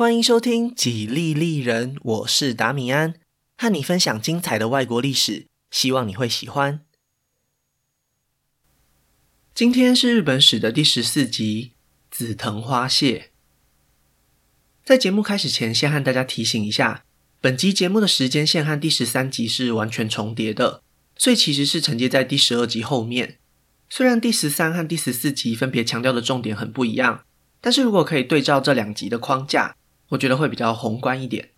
欢迎收听《几利利人》，我是达米安，和你分享精彩的外国历史，希望你会喜欢。今天是日本史的第十四集——紫藤花谢。在节目开始前，先和大家提醒一下，本集节目的时间线和第十三集是完全重叠的，所以其实是承接在第十二集后面。虽然第十三和第十四集分别强调的重点很不一样，但是如果可以对照这两集的框架，我觉得会比较宏观一点。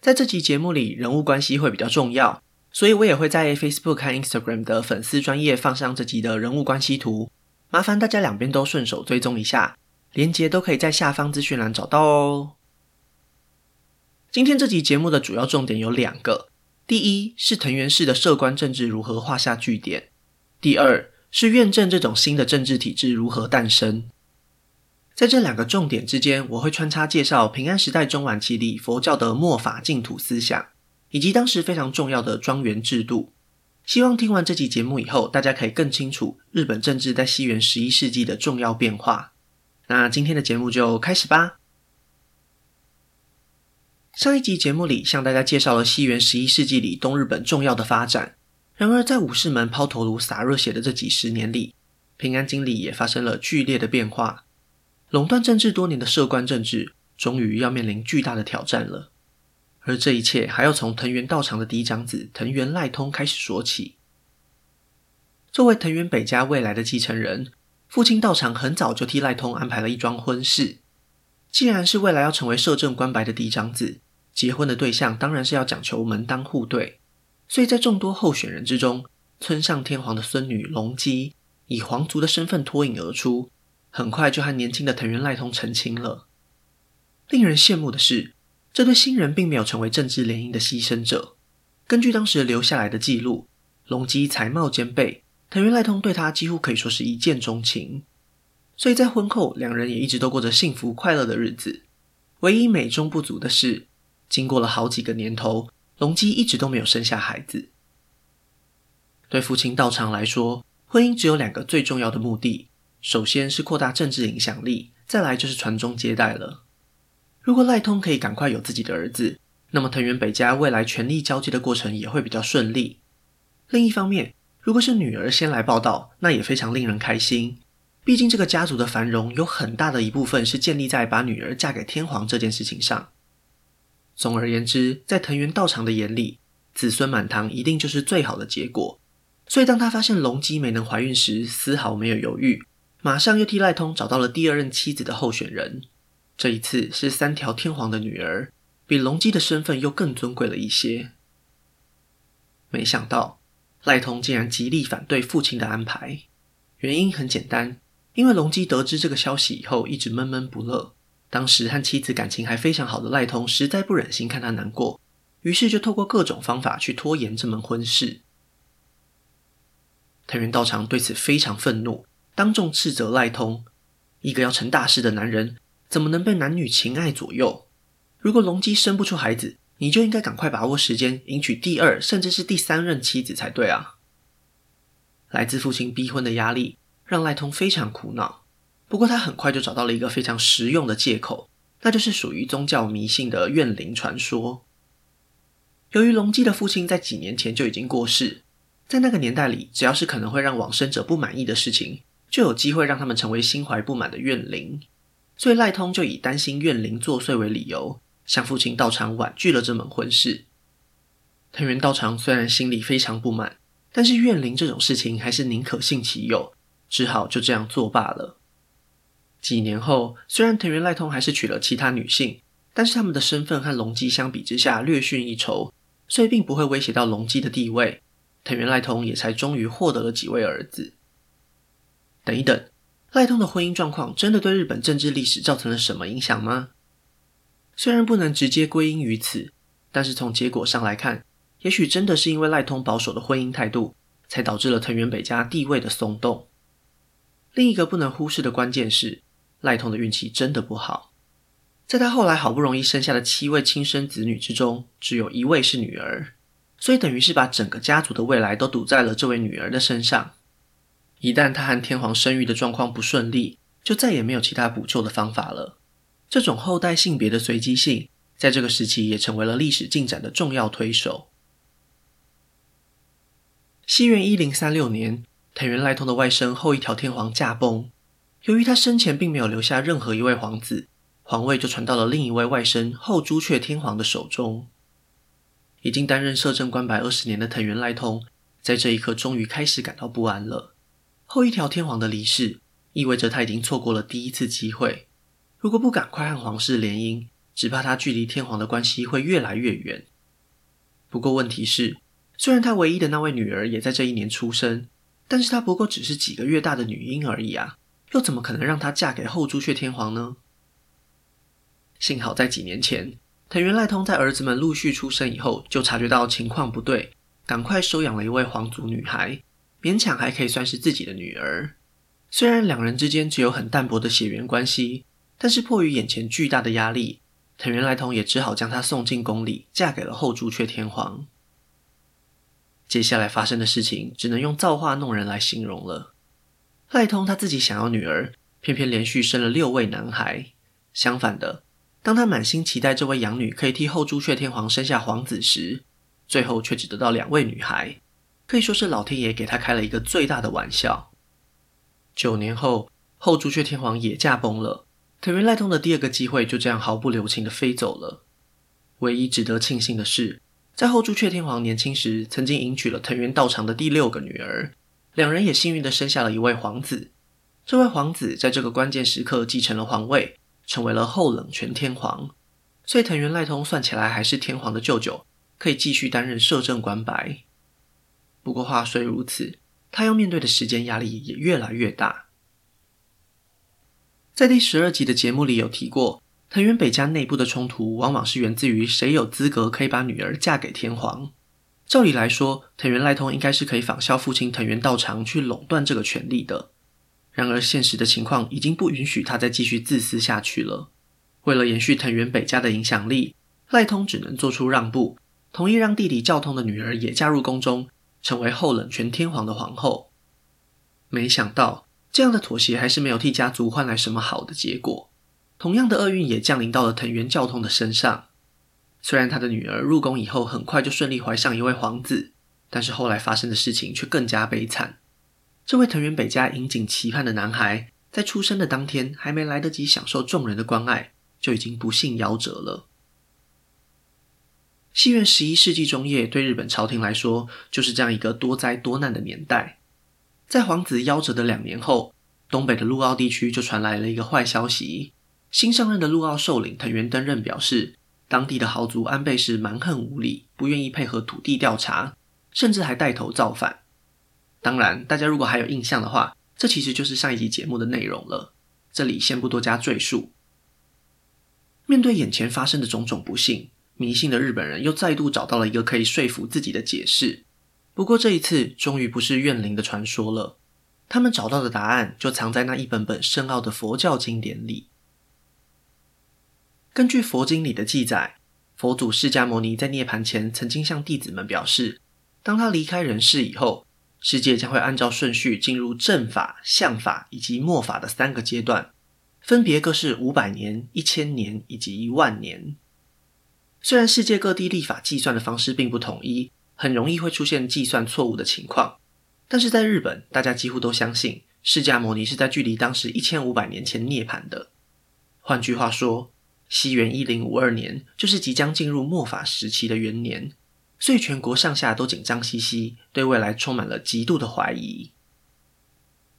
在这集节目里，人物关系会比较重要，所以我也会在 Facebook 和 Instagram 的粉丝专页放上这集的人物关系图，麻烦大家两边都顺手追踪一下，连接都可以在下方资讯栏找到哦。今天这集节目的主要重点有两个：第一是藤原氏的摄关政治如何画下句点；第二是院政这种新的政治体制如何诞生。在这两个重点之间，我会穿插介绍平安时代中晚期里佛教的末法净土思想，以及当时非常重要的庄园制度。希望听完这集节目以后，大家可以更清楚日本政治在西元十一世纪的重要变化。那今天的节目就开始吧。上一集节目里向大家介绍了西元十一世纪里东日本重要的发展，然而在武士们抛头颅洒热血的这几十年里，平安京里也发生了剧烈的变化。垄断政治多年的摄关政治，终于要面临巨大的挑战了。而这一切还要从藤原道长的嫡长子藤原赖通开始说起。作为藤原北家未来的继承人，父亲道长很早就替赖通安排了一桩婚事。既然是未来要成为摄政官白的嫡长子，结婚的对象当然是要讲求门当户对。所以在众多候选人之中，村上天皇的孙女隆基以皇族的身份脱颖而出。很快就和年轻的藤原赖通成亲了。令人羡慕的是，这对新人并没有成为政治联姻的牺牲者。根据当时留下来的记录，隆基才貌兼备，藤原赖通对他几乎可以说是一见钟情。所以在婚后，两人也一直都过着幸福快乐的日子。唯一美中不足的是，经过了好几个年头，隆基一直都没有生下孩子。对父亲道长来说，婚姻只有两个最重要的目的。首先是扩大政治影响力，再来就是传宗接代了。如果赖通可以赶快有自己的儿子，那么藤原北家未来权力交接的过程也会比较顺利。另一方面，如果是女儿先来报到，那也非常令人开心。毕竟这个家族的繁荣有很大的一部分是建立在把女儿嫁给天皇这件事情上。总而言之，在藤原道长的眼里，子孙满堂一定就是最好的结果。所以当他发现隆基没能怀孕时，丝毫没有犹豫。马上又替赖通找到了第二任妻子的候选人，这一次是三条天皇的女儿，比隆基的身份又更尊贵了一些。没想到赖通竟然极力反对父亲的安排，原因很简单，因为隆基得知这个消息以后一直闷闷不乐，当时和妻子感情还非常好的赖通实在不忍心看他难过，于是就透过各种方法去拖延这门婚事。藤原道长对此非常愤怒。当众斥责赖通，一个要成大事的男人，怎么能被男女情爱左右？如果隆基生不出孩子，你就应该赶快把握时间，迎娶第二甚至是第三任妻子才对啊！来自父亲逼婚的压力，让赖通非常苦恼。不过他很快就找到了一个非常实用的借口，那就是属于宗教迷信的怨灵传说。由于隆基的父亲在几年前就已经过世，在那个年代里，只要是可能会让往生者不满意的事情，就有机会让他们成为心怀不满的怨灵，所以赖通就以担心怨灵作祟为理由，向父亲道长婉拒了这门婚事。藤原道长虽然心里非常不满，但是怨灵这种事情还是宁可信其有，只好就这样作罢了。几年后，虽然藤原赖通还是娶了其他女性，但是他们的身份和隆基相比之下略逊一筹，所以并不会威胁到隆基的地位。藤原赖通也才终于获得了几位儿子。等一等，赖通的婚姻状况真的对日本政治历史造成了什么影响吗？虽然不能直接归因于此，但是从结果上来看，也许真的是因为赖通保守的婚姻态度，才导致了藤原北家地位的松动。另一个不能忽视的关键是，赖通的运气真的不好，在他后来好不容易生下的七位亲生子女之中，只有一位是女儿，所以等于是把整个家族的未来都赌在了这位女儿的身上。一旦他和天皇生育的状况不顺利，就再也没有其他补救的方法了。这种后代性别的随机性，在这个时期也成为了历史进展的重要推手。西元一零三六年，藤原赖通的外甥后一条天皇驾崩，由于他生前并没有留下任何一位皇子，皇位就传到了另一位外甥后朱雀天皇的手中。已经担任摄政官白二十年的藤原赖通，在这一刻终于开始感到不安了。后一条天皇的离世，意味着他已经错过了第一次机会。如果不赶快和皇室联姻，只怕他距离天皇的关系会越来越远。不过问题是，虽然他唯一的那位女儿也在这一年出生，但是她不过只是几个月大的女婴而已啊，又怎么可能让她嫁给后朱雀天皇呢？幸好在几年前，藤原赖通在儿子们陆续出生以后，就察觉到情况不对，赶快收养了一位皇族女孩，勉强还可以算是自己的女儿。虽然两人之间只有很淡薄的血缘关系，但是迫于眼前巨大的压力，藤原赖通也只好将她送进宫里，嫁给了后朱雀天皇。接下来发生的事情只能用造化弄人来形容了。赖通他自己想要女儿，偏偏连续生了六位男孩。相反的，当他满心期待这位养女可以替后朱雀天皇生下皇子时，最后却只得到两位女孩，可以说是老天爷给他开了一个最大的玩笑。九年后，后朱雀天皇也驾崩了，藤原赖通的第二个机会就这样毫不留情地飞走了。唯一值得庆幸的是，在后朱雀天皇年轻时，曾经迎娶了藤原道长的第六个女儿，两人也幸运地生下了一位皇子。这位皇子在这个关键时刻继承了皇位，成为了后冷泉天皇。所以藤原赖通算起来还是天皇的舅舅，可以继续担任摄政官白。不过话虽如此，他要面对的时间压力也越来越大。在第十二集的节目里有提过。藤原北家内部的冲突，往往是源自于谁有资格可以把女儿嫁给天皇。照理来说，藤原赖通应该是可以仿效父亲藤原道长去垄断这个权力的。然而，现实的情况已经不允许他再继续自私下去了。为了延续藤原北家的影响力，赖通只能做出让步，同意让弟弟教通的女儿也加入宫中，成为后冷泉天皇的皇后。没想到，这样的妥协还是没有替家族换来什么好的结果。同样的厄运也降临到了藤原教通的身上。虽然他的女儿入宫以后很快就顺利怀上一位皇子，但是后来发生的事情却更加悲惨。这位藤原北家引颈期盼的男孩，在出生的当天还没来得及享受众人的关爱，就已经不幸夭折了。西元十一世纪中叶，对日本朝廷来说，就是这样一个多灾多难的年代。在皇子夭折的两年后，东北的陆奥地区就传来了一个坏消息。新上任的陆奥首领藤原登任表示，当地的豪族安倍氏蛮横无理，不愿意配合土地调查，甚至还带头造反。当然，大家如果还有印象的话，这其实就是上一集节目的内容了。这里先不多加赘述。面对眼前发生的种种不幸，迷信的日本人又再度找到了一个可以说服自己的解释。不过这一次，终于不是怨灵的传说了，他们找到的答案就藏在那一本本深奥的佛教经典里。根据佛经里的记载，佛祖释迦牟尼在涅槃前曾经向弟子们表示，当他离开人世以后，世界将会按照顺序进入正法、相法以及末法的三个阶段，分别各是五百年、一千年以及一万年。虽然世界各地历法计算的方式并不统一，很容易会出现计算错误的情况，但是在日本，大家几乎都相信释迦牟尼是在距离当时一千五百年前涅槃的。换句话说，西元一零五二年，就是即将进入末法时期的元年，所以全国上下都紧张兮兮，对未来充满了极度的怀疑。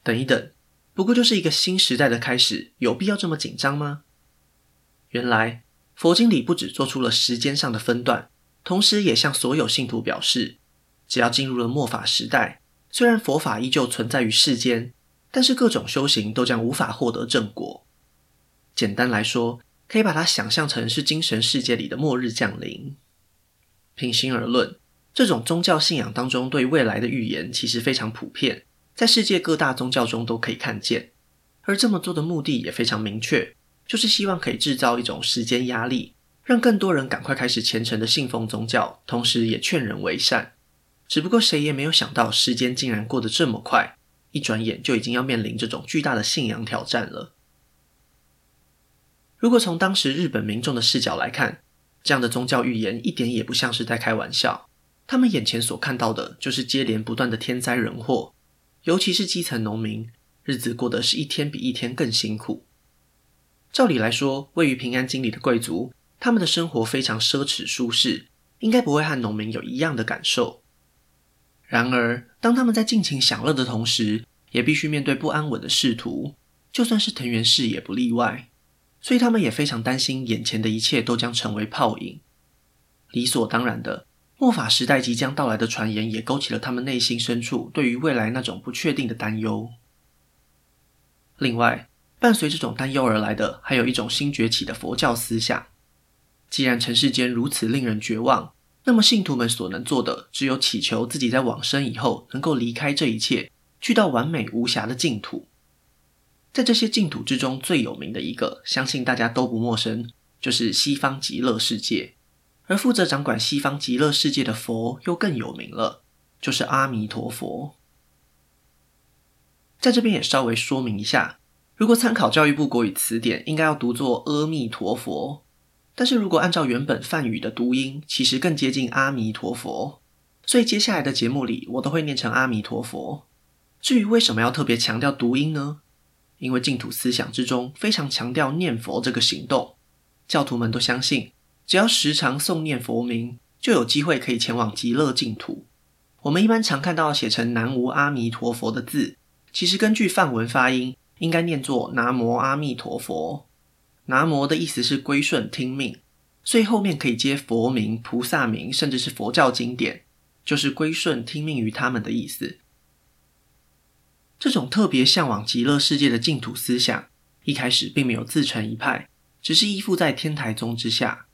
等一等，不过就是一个新时代的开始，有必要这么紧张吗？原来佛经里不止做出了时间上的分段，同时也向所有信徒表示，只要进入了末法时代，虽然佛法依旧存在于世间，但是各种修行都将无法获得正果。简单来说，可以把它想象成是精神世界里的末日降临。平心而论，这种宗教信仰当中对未来的预言其实非常普遍，在世界各大宗教中都可以看见。而这么做的目的也非常明确，就是希望可以制造一种时间压力，让更多人赶快开始虔诚的信奉宗教，同时也劝人为善。只不过谁也没有想到，时间竟然过得这么快，一转眼就已经要面临这种巨大的信仰挑战了。如果从当时日本民众的视角来看，这样的宗教预言一点也不像是在开玩笑。他们眼前所看到的就是接连不断的天灾人祸，尤其是基层农民，日子过得是一天比一天更辛苦。照理来说，位于平安京里的贵族，他们的生活非常奢侈舒适，应该不会和农民有一样的感受。然而，当他们在尽情享乐的同时，也必须面对不安稳的仕途，就算是藤原氏也不例外。所以，他们也非常担心眼前的一切都将成为泡影。理所当然的。末法时代即将到来的传言，也勾起了他们内心深处对于未来那种不确定的担忧。另外，伴随这种担忧而来的，还有一种新崛起的佛教思想。既然尘世间如此令人绝望，那么信徒们所能做的，只有祈求自己在往生以后能够离开这一切，去到完美无瑕的净土。在这些净土之中，最有名的一个，相信大家都不陌生，就是西方极乐世界。而负责掌管西方极乐世界的佛又更有名了，就是阿弥陀佛。在这边也稍微说明一下，如果参考教育部国语词典，应该要读作阿弥陀佛，但是如果按照原本梵语的读音，其实更接近阿弥陀佛。所以接下来的节目里，我都会念成阿弥陀佛。至于为什么要特别强调读音呢？因为净土思想之中非常强调念佛这个行动，教徒们都相信。只要时常诵念佛名，就有机会可以前往极乐净土。我们一般常看到写成“南无阿弥陀佛”的字，其实根据梵文发音，应该念作“南无阿弥陀佛”。南无的意思是归顺听命，所以后面可以接佛名、菩萨名，甚至是佛教经典，就是归顺听命于他们的意思。这种特别向往极乐世界的净土思想，一开始并没有自成一派，只是依附在天台宗之下。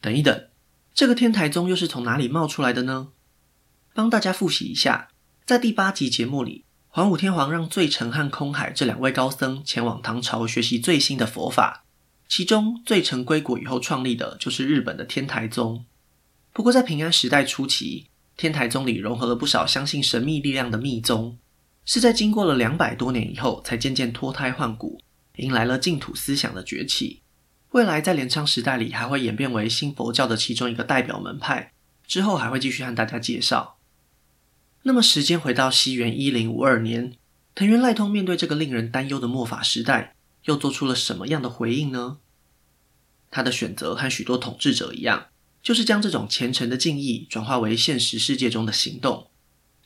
等一等，这个天台宗又是从哪里冒出来的呢？帮大家复习一下，在第八集节目里，桓武天皇让最澄和空海这两位高僧前往唐朝学习最新的佛法，其中最澄归国以后创立的就是日本的天台宗。不过在平安时代初期，天台宗里融合了不少相信神秘力量的密宗，是在经过了两百多年以后，才渐渐脱胎换骨，迎来了净土思想的崛起。未来在镰仓时代里还会演变为新佛教的其中一个代表门派，之后还会继续和大家介绍。那么时间回到西元一零五二年，藤原赖通面对这个令人担忧的末法时代，又做出了什么样的回应呢？他的选择和许多统治者一样，就是将这种虔诚的敬意转化为现实世界中的行动。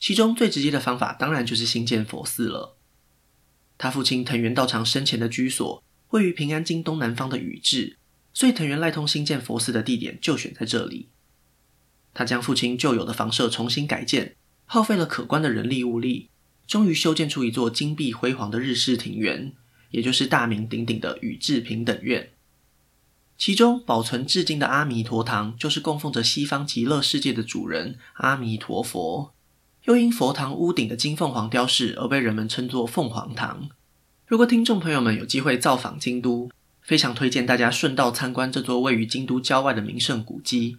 其中最直接的方法，当然就是兴建佛寺了。他父亲藤原道长生前的居所，位于平安京东南方的宇治，所以藤原赖通兴建佛寺的地点就选在这里。他将父亲旧有的房舍重新改建，耗费了可观的人力物力，终于修建出一座金碧辉煌的日式庭园，也就是大名鼎鼎的宇治平等院。其中保存至今的阿弥陀堂，就是供奉着西方极乐世界的主人阿弥陀佛，又因佛堂屋顶的金凤凰雕饰而被人们称作凤凰堂。如果听众朋友们有机会造访京都，非常推荐大家顺道参观这座位于京都郊外的名胜古迹。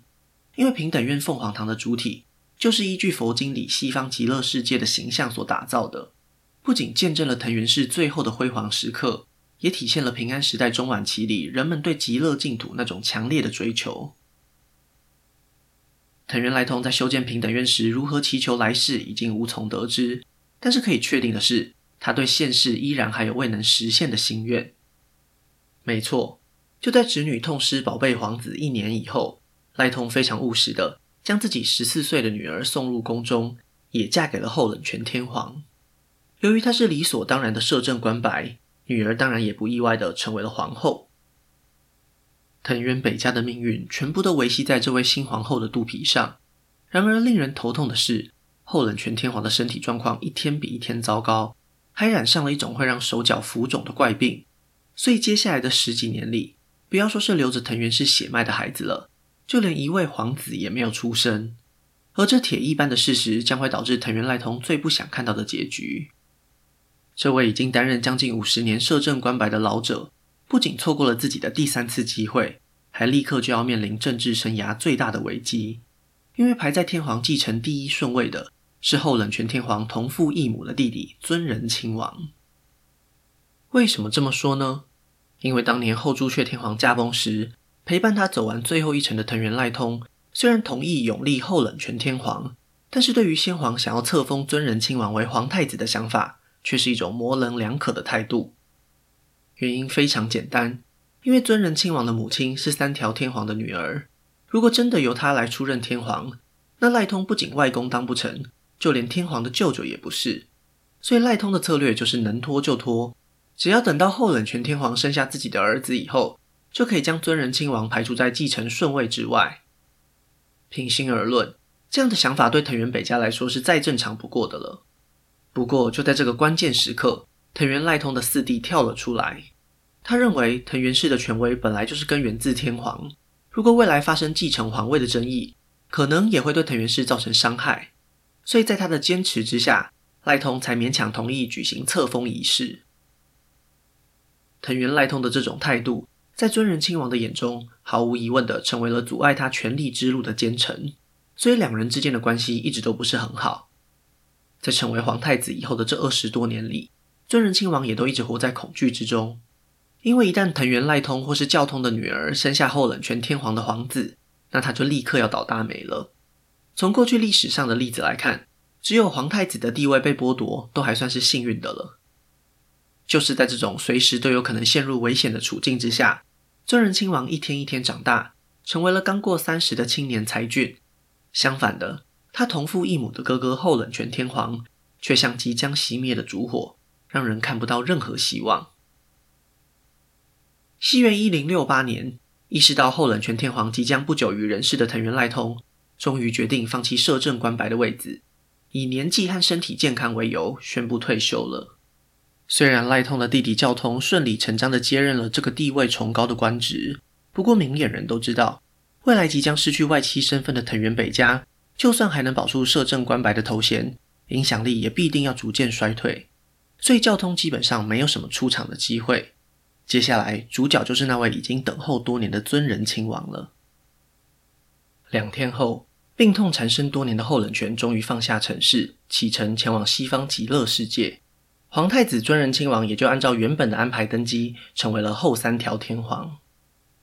因为平等院凤凰堂的主体就是依据佛经里西方极乐世界的形象所打造的，不仅见证了藤原氏最后的辉煌时刻，也体现了平安时代中晚期里人们对极乐净土那种强烈的追求。藤原赖通在修建平等院时如何祈求来世，已经无从得知，但是可以确定的是。他对现世依然还有未能实现的心愿。没错，就在侄女痛失宝贝皇子一年以后，赖通非常务实的将自己十四岁的女儿送入宫中，也嫁给了后冷泉天皇。由于她是理所当然的摄政官白，女儿当然也不意外的成为了皇后。藤原北家的命运全部都维系在这位新皇后的肚皮上。然而，令人头痛的是，后冷泉天皇的身体状况一天比一天糟糕。还染上了一种会让手脚浮肿的怪病，所以接下来的十几年里，不要说是流着藤原氏血脉的孩子了，就连一位皇子也没有出生。而这铁一般的事实将会导致藤原赖通最不想看到的结局。这位已经担任将近五十年摄政官白的老者，不仅错过了自己的第三次机会，还立刻就要面临政治生涯最大的危机，因为排在天皇继承第一顺位的。是后冷泉天皇同父异母的弟弟尊仁亲王。为什么这么说呢？因为当年后朱雀天皇驾崩时，陪伴他走完最后一程的藤原赖通，虽然同意永历后冷泉天皇，但是对于先皇想要册封尊仁亲王为皇太子的想法，却是一种模棱两可的态度。原因非常简单，因为尊仁亲王的母亲是三条天皇的女儿，如果真的由他来出任天皇，那赖通不仅外公当不成，就连天皇的舅舅也不是。所以赖通的策略就是能拖就拖，只要等到后冷泉天皇生下自己的儿子以后，就可以将尊仁亲王排除在继承顺位之外。平心而论，这样的想法对藤原北家来说是再正常不过的了。不过就在这个关键时刻，藤原赖通的四弟跳了出来。他认为藤原氏的权威本来就是根源自天皇，如果未来发生继承皇位的争议，可能也会对藤原氏造成伤害。所以在他的坚持之下，赖通才勉强同意举行册封仪式。藤原赖通的这种态度，在尊仁亲王的眼中，毫无疑问的成为了阻碍他权力之路的奸臣，所以两人之间的关系一直都不是很好。在成为皇太子以后的这二十多年里，尊仁亲王也都一直活在恐惧之中，因为一旦藤原赖通或是教通的女儿生下后冷泉天皇的皇子，那他就立刻要倒大霉了。从过去历史上的例子来看，只有皇太子的地位被剥夺，都还算是幸运的了。就是在这种随时都有可能陷入危险的处境之下，尊仁亲王一天一天长大，成为了刚过三十的青年才俊。相反的，他同父异母的哥哥后冷泉天皇，却像即将熄灭的烛火，让人看不到任何希望。西元一零六八年，意识到后冷泉天皇即将不久于人世的藤原赖通，终于决定放弃摄政关白的位子。以年纪和身体健康为由，宣布退休了。虽然赖通的弟弟教通顺理成章地接任了这个地位崇高的官职，不过明眼人都知道，未来即将失去外戚身份的藤原北家，就算还能保住摄政关白的头衔，影响力也必定要逐渐衰退。所以教通基本上没有什么出场的机会。接下来主角就是那位已经等候多年的尊仁亲王了。两天后。病痛缠身多年的后冷泉终于放下尘世，启程前往西方极乐世界。皇太子尊仁亲王也就按照原本的安排登基，成为了后三条天皇。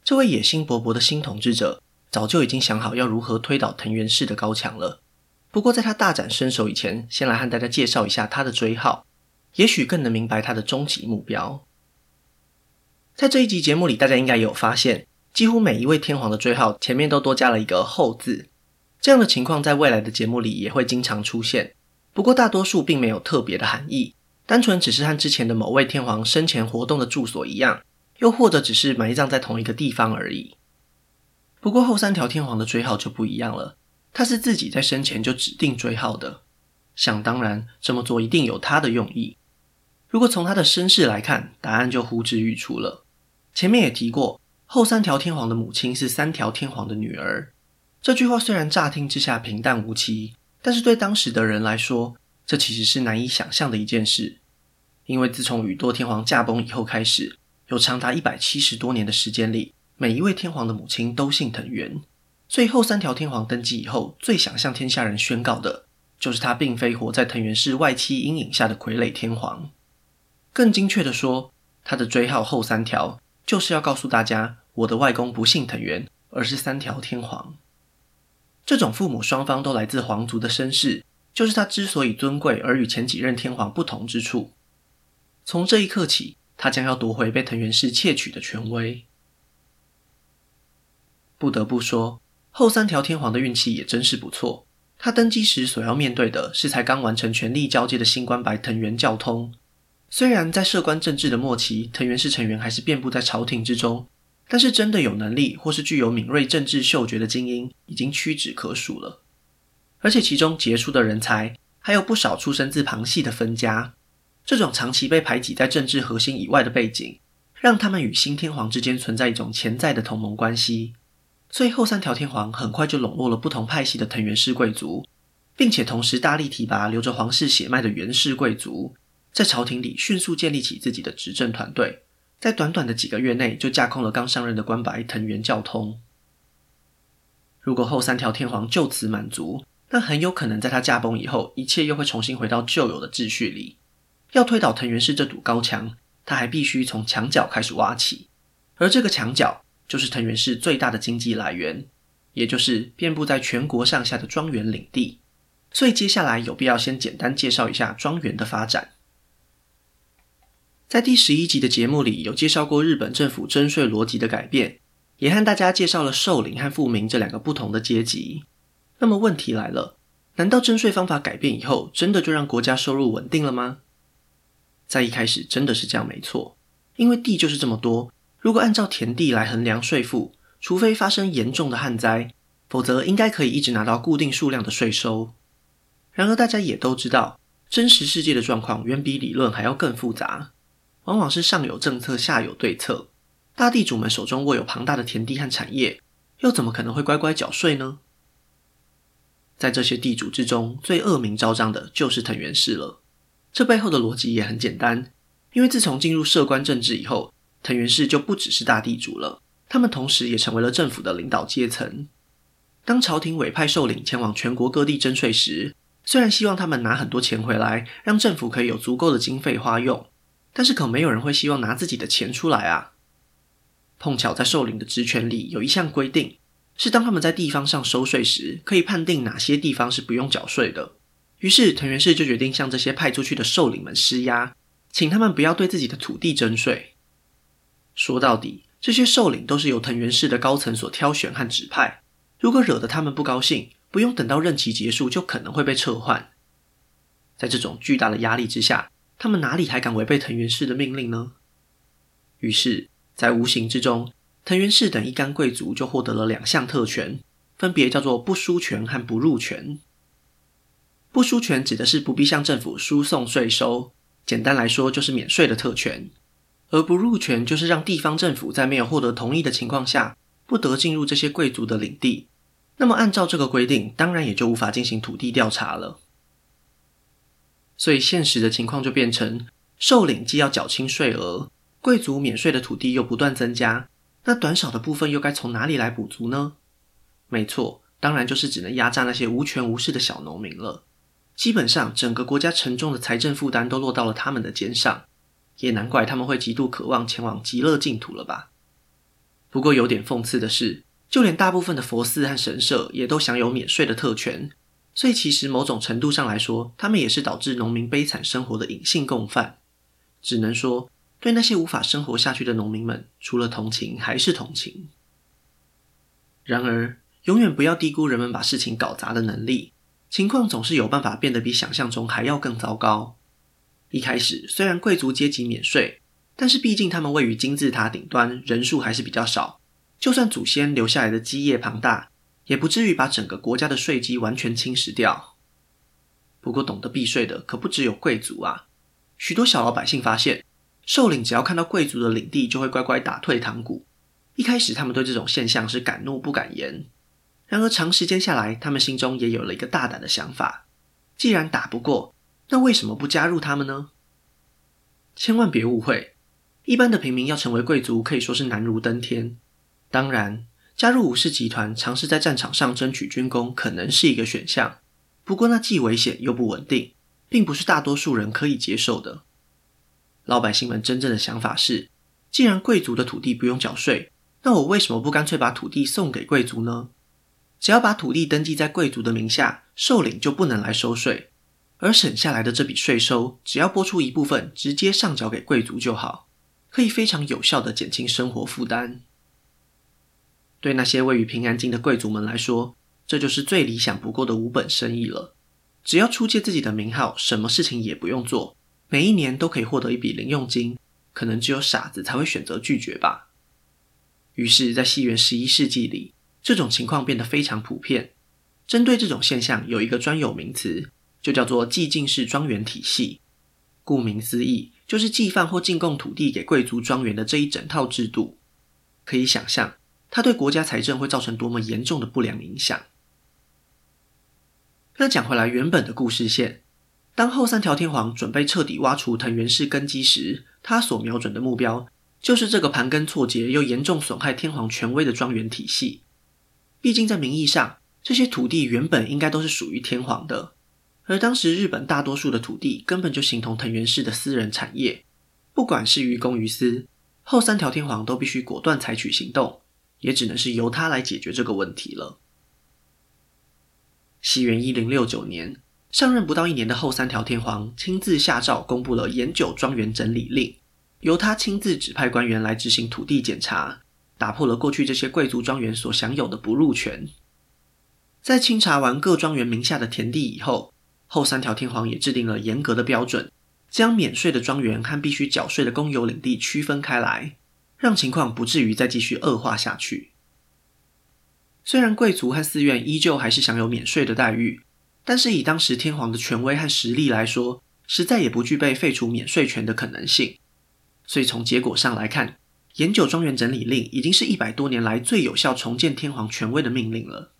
这位野心勃勃的新统治者，早就已经想好要如何推倒藤原氏的高墙了。不过，在他大展身手以前，先来和大家介绍一下他的追号，也许更能明白他的终极目标。在这一集节目里，大家应该也有发现，几乎每一位天皇的追号前面都多加了一个“后”字。这样的情况在未来的节目里也会经常出现，不过大多数并没有特别的含义，单纯只是和之前的某位天皇生前活动的住所一样，又或者只是埋葬在同一个地方而已。不过后三条天皇的追号就不一样了，他是自己在生前就指定追号的，想当然这么做一定有他的用意。如果从他的身世来看，答案就呼之欲出了。前面也提过，后三条天皇的母亲是三条天皇的女儿。这句话虽然乍听之下平淡无奇，但是对当时的人来说，这其实是难以想象的一件事。因为自从宇多天皇驾崩以后开始，有长达一百七十多年的时间里，每一位天皇的母亲都姓藤原，所以后三条天皇登基以后，最想向天下人宣告的，就是他并非活在藤原氏外戚阴影下的傀儡天皇。更精确的说，他的追号后三条，就是要告诉大家，我的外公不姓藤原，而是三条天皇。这种父母双方都来自皇族的身世，就是他之所以尊贵而与前几任天皇不同之处。从这一刻起，他将要夺回被藤原氏窃取的权威。不得不说，后三条天皇的运气也真是不错。他登基时所要面对的是才刚完成权力交接的新官白藤原教通。虽然在摄关政治的末期，藤原氏成员还是遍布在朝廷之中。但是，真的有能力或是具有敏锐政治嗅觉的精英，已经屈指可数了。而且，其中杰出的人才还有不少出身自旁系的分家。这种长期被排挤在政治核心以外的背景，让他们与新天皇之间存在一种潜在的同盟关系。所以，后三条天皇很快就笼络了不同派系的藤原氏贵族，并且同时大力提拔留着皇室血脉的源氏贵族，在朝廷里迅速建立起自己的执政团队。在短短的几个月内，就架空了刚上任的关白藤原教通。如果后三条天皇就此满足，但很有可能在他驾崩以后，一切又会重新回到旧有的秩序里。要推倒藤原氏这堵高墙，他还必须从墙角开始挖起，而这个墙角就是藤原氏最大的经济来源，也就是遍布在全国上下的庄园领地。所以接下来有必要先简单介绍一下庄园的发展。在第十一集的节目里，有介绍过日本政府征税逻辑的改变，也和大家介绍了受领和富民这两个不同的阶级。那么问题来了，难道征税方法改变以后，真的就让国家收入稳定了吗？在一开始真的是这样，没错，因为地就是这么多，如果按照田地来衡量税负，除非发生严重的旱灾，否则应该可以一直拿到固定数量的税收。然而大家也都知道，真实世界的状况远比理论还要更复杂。往往是上有政策，下有对策。大地主们手中握有庞大的田地和产业，又怎么可能会乖乖缴税呢？在这些地主之中，最恶名昭彰的就是藤原氏了。这背后的逻辑也很简单，因为自从进入社关政治以后，藤原氏就不只是大地主了，他们同时也成为了政府的领导阶层。当朝廷委派受领前往全国各地征税时，虽然希望他们拿很多钱回来，让政府可以有足够的经费花用。但是可没有人会希望拿自己的钱出来啊！碰巧在受领的职权里有一项规定，是当他们在地方上收税时，可以判定哪些地方是不用缴税的。于是藤原氏就决定向这些派出去的受领们施压，请他们不要对自己的土地征税。说到底，这些受领都是由藤原氏的高层所挑选和指派，如果惹得他们不高兴，不用等到任期结束，就可能会被撤换。在这种巨大的压力之下，他们哪里还敢违背藤原氏的命令呢？于是，在无形之中，藤原氏等一干贵族就获得了两项特权，分别叫做不输权和不入权。不输权指的是不必向政府输送税收，简单来说就是免税的特权；而不入权就是让地方政府在没有获得同意的情况下，不得进入这些贵族的领地。那么，按照这个规定，当然也就无法进行土地调查了。所以现实的情况就变成，受领既要缴清税额，贵族免税的土地又不断增加，那短少的部分又该从哪里来补足呢？没错，当然就是只能压榨那些无权无势的小农民了。基本上，整个国家沉重的财政负担都落到了他们的肩上，也难怪他们会极度渴望前往极乐净土了吧？不过有点讽刺的是，就连大部分的佛寺和神社也都享有免税的特权。所以，其实某种程度上来说，他们也是导致农民悲惨生活的隐性共犯。只能说，对那些无法生活下去的农民们，除了同情还是同情。然而，永远不要低估人们把事情搞砸的能力。情况总是有办法变得比想象中还要更糟糕。一开始，虽然贵族阶级免税，但是毕竟他们位于金字塔顶端，人数还是比较少。就算祖先留下来的基业庞大，也不至于把整个国家的税基完全侵蚀掉。不过，懂得避税的可不只有贵族啊！许多小老百姓发现，兽领只要看到贵族的领地，就会乖乖打退堂鼓。一开始，他们对这种现象是敢怒不敢言。然而，长时间下来，他们心中也有了一个大胆的想法：既然打不过，那为什么不加入他们呢？千万别误会，一般的平民要成为贵族，可以说是难如登天。当然。加入武士集团，尝试在战场上争取军功，可能是一个选项。不过，那既危险又不稳定，并不是大多数人可以接受的。老百姓们真正的想法是：既然贵族的土地不用缴税，那我为什么不干脆把土地送给贵族呢？只要把土地登记在贵族的名下，受领就不能来收税，而省下来的这笔税收，只要拨出一部分，直接上缴给贵族就好，可以非常有效地减轻生活负担。对那些位于平安京的贵族们来说，这就是最理想不过的无本生意了。只要出借自己的名号，什么事情也不用做，每一年都可以获得一笔零用金。可能只有傻子才会选择拒绝吧。于是，在西元十一世纪里，这种情况变得非常普遍。针对这种现象，有一个专有名词，就叫做寄进式庄园体系。顾名思义，就是寄放或进贡土地给贵族庄园的这一整套制度。可以想象。它对国家财政会造成多么严重的不良影响？那讲回来，原本的故事线，当后三条天皇准备彻底挖除藤原氏根基时，他所瞄准的目标就是这个盘根错节又严重损害天皇权威的庄园体系。毕竟在名义上，这些土地原本应该都是属于天皇的，而当时日本大多数的土地根本就形同藤原氏的私人产业。不管是于公于私，后三条天皇都必须果断采取行动，也只能是由他来解决这个问题了。西元一零六九年，上任不到一年的后三条天皇亲自下诏公布了盐九庄园整理令，由他亲自指派官员来执行土地检查，打破了过去这些贵族庄园所享有的不入权。在清查完各庄园名下的田地以后，后三条天皇也制定了严格的标准。将免税的庄园和必须缴税的公有领地区分开来，让情况不至于再继续恶化下去。虽然贵族和寺院依旧还是享有免税的待遇，但是以当时天皇的权威和实力来说，实在也不具备废除免税权的可能性。所以从结果上来看，研九庄园整理令已经是一百多年来最有效重建天皇权威的命令了。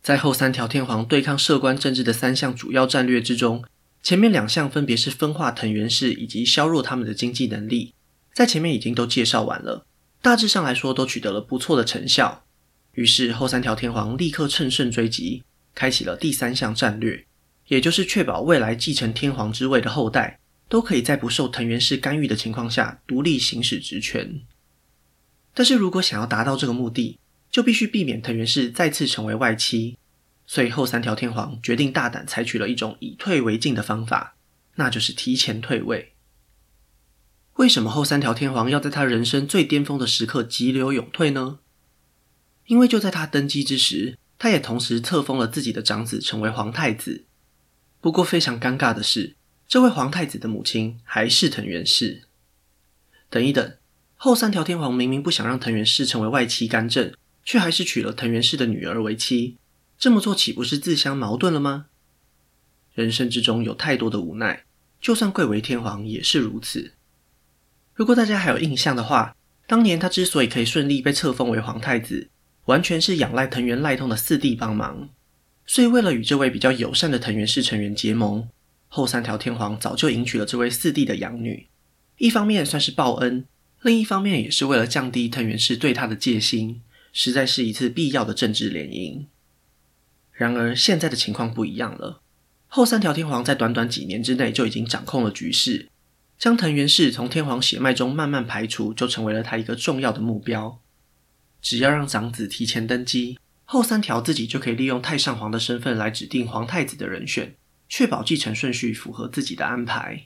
在后三条天皇对抗摄关政治的三项主要战略之中，前面两项分别是分化藤原氏以及削弱他们的经济能力，在前面已经都介绍完了，大致上来说都取得了不错的成效。于是后三条天皇立刻乘胜追击，开启了第三项战略，也就是确保未来继承天皇之位的后代都可以在不受藤原氏干预的情况下独立行使职权。但是如果想要达到这个目的，就必须避免藤原氏再次成为外戚。所以后三条天皇决定大胆采取了一种以退为进的方法，那就是提前退位。为什么后三条天皇要在他人生最巅峰的时刻急流勇退呢？因为就在他登基之时，他也同时册封了自己的长子成为皇太子。不过非常尴尬的是，这位皇太子的母亲还是藤原氏。等一等，后三条天皇明明不想让藤原氏成为外戚干政，却还是娶了藤原氏的女儿为妻。这么做岂不是自相矛盾了吗？人生之中有太多的无奈，就算贵为天皇也是如此。如果大家还有印象的话，当年他之所以可以顺利被册封为皇太子，完全是仰赖藤原赖通的四弟帮忙。所以为了与这位比较友善的藤原氏成员结盟，后三条天皇早就迎娶了这位四弟的养女。一方面算是报恩，另一方面也是为了降低藤原氏对他的戒心，实在是一次必要的政治联姻。然而现在的情况不一样了，后三条天皇在短短几年之内就已经掌控了局势，将藤原氏从天皇血脉中慢慢排除，就成为了他一个重要的目标。只要让长子提前登基，后三条自己就可以利用太上皇的身份来指定皇太子的人选，确保继承顺序符合自己的安排。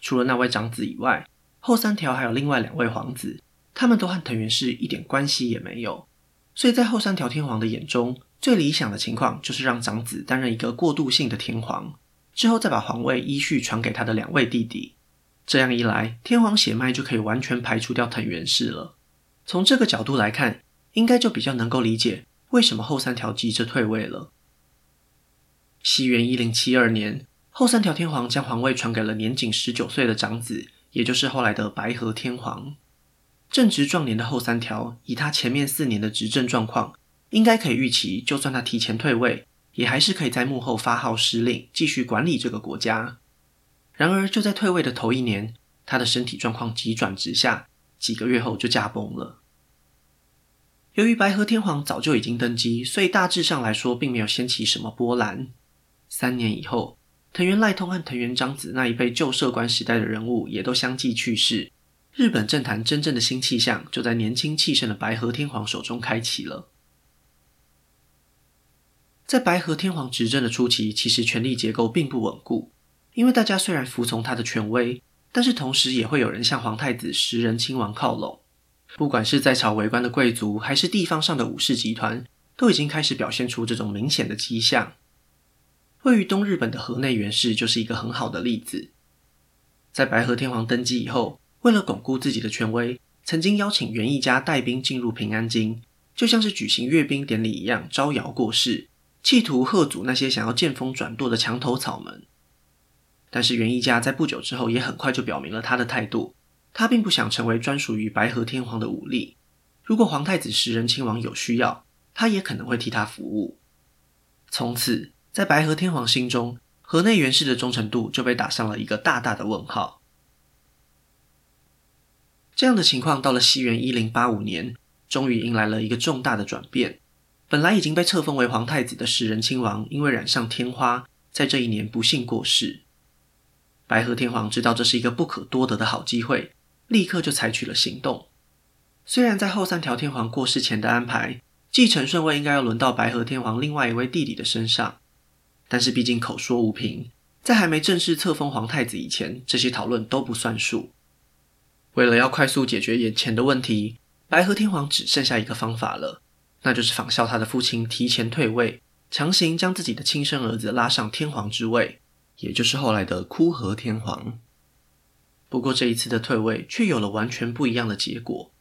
除了那位长子以外，后三条还有另外两位皇子，他们都和藤原氏一点关系也没有，所以在后三条天皇的眼中，最理想的情况就是让长子担任一个过渡性的天皇，之后再把皇位依序传给他的两位弟弟。这样一来，天皇血脉就可以完全排除掉藤原氏了。从这个角度来看，应该就比较能够理解为什么后三条急着退位了。西元一零七二年，后三条天皇将皇位传给了年仅十九岁的长子，也就是后来的白河天皇。正值壮年的后三条，以他前面四年的执政状况，应该可以预期，就算他提前退位，也还是可以在幕后发号施令，继续管理这个国家。然而，就在退位的头一年，他的身体状况急转直下，几个月后就驾崩了。由于白河天皇早就已经登基，所以大致上来说，并没有掀起什么波澜。三年以后，藤原赖通和藤原彰子那一辈旧摄关时代的人物也都相继去世，日本政坛真正的新气象就在年轻气盛的白河天皇手中开启了。在白河天皇执政的初期，其实权力结构并不稳固，因为大家虽然服从他的权威，但是同时也会有人向皇太子时仁亲王靠拢。不管是在朝为官的贵族，还是地方上的武士集团，都已经开始表现出这种明显的迹象。位于东日本的河内源氏就是一个很好的例子。在白河天皇登基以后，为了巩固自己的权威，曾经邀请源义家带兵进入平安京，就像是举行阅兵典礼一样招摇过市。企图吓阻那些想要见风转舵的墙头草们，但是源一家在不久之后也很快就表明了他的态度，他并不想成为专属于白河天皇的武力。如果皇太子时仁亲王有需要，他也可能会替他服务。从此，在白河天皇心中，河内源氏的忠诚度就被打上了一个大大的问号。这样的情况到了西元一零八五年，终于迎来了一个重大的转变。本来已经被册封为皇太子的时仁亲王，因为染上天花，在这一年不幸过世。白河天皇知道这是一个不可多得的好机会，立刻就采取了行动。虽然在后三条天皇过世前的安排，继承顺位应该要轮到白河天皇另外一位弟弟的身上，但是毕竟口说无凭，在还没正式册封皇太子以前，这些讨论都不算数。为了要快速解决眼前的问题，白河天皇只剩下一个方法了，那就是仿效他的父亲提前退位，强行将自己的亲生儿子拉上天皇之位，也就是后来的枯河天皇。不过这一次的退位却有了完全不一样的结果。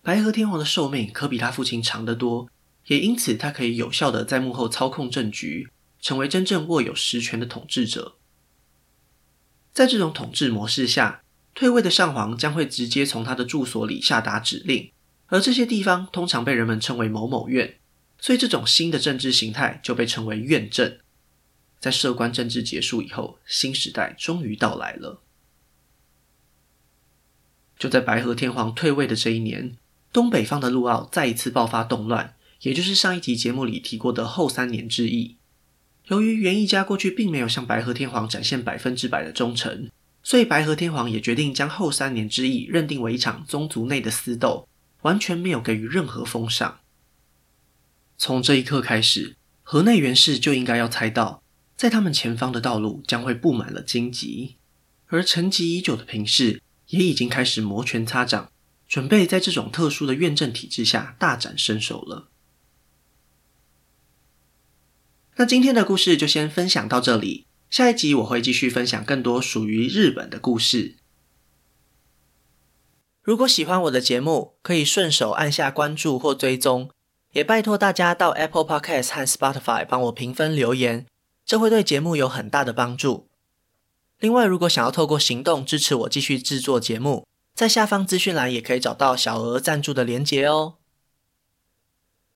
白河天皇的寿命可比他父亲长得多，也因此他可以有效地在幕后操控政局，成为真正握有实权的统治者。在这种统治模式下，退位的上皇将会直接从他的住所里下达指令，而这些地方通常被人们称为某某院，所以这种新的政治形态就被称为院政。在摄关政治结束以后，新时代终于到来了。就在白河天皇退位的这一年。东北方的陆奥再一次爆发动乱，也就是上一集节目里提过的后三年之役。由于源义家过去并没有向白河天皇展现百分之百的忠诚，所以白河天皇也决定将后三年之役认定为一场宗族内的私斗，完全没有给予任何封赏。从这一刻开始，河内源氏就应该要猜到，在他们前方的道路将会布满了荆棘，而沉寂已久的平氏也已经开始摩拳擦掌。准备在这种特殊的院政体制下大展身手了。那今天的故事就先分享到这里，下一集我会继续分享更多属于日本的故事。如果喜欢我的节目，可以顺手按下关注或追踪，也拜托大家到 Apple Podcast 和 Spotify 帮我评分留言，这会对节目有很大的帮助。另外，如果想要透过行动支持我继续制作节目，在下方资讯栏也可以找到小额赞助的连结哦。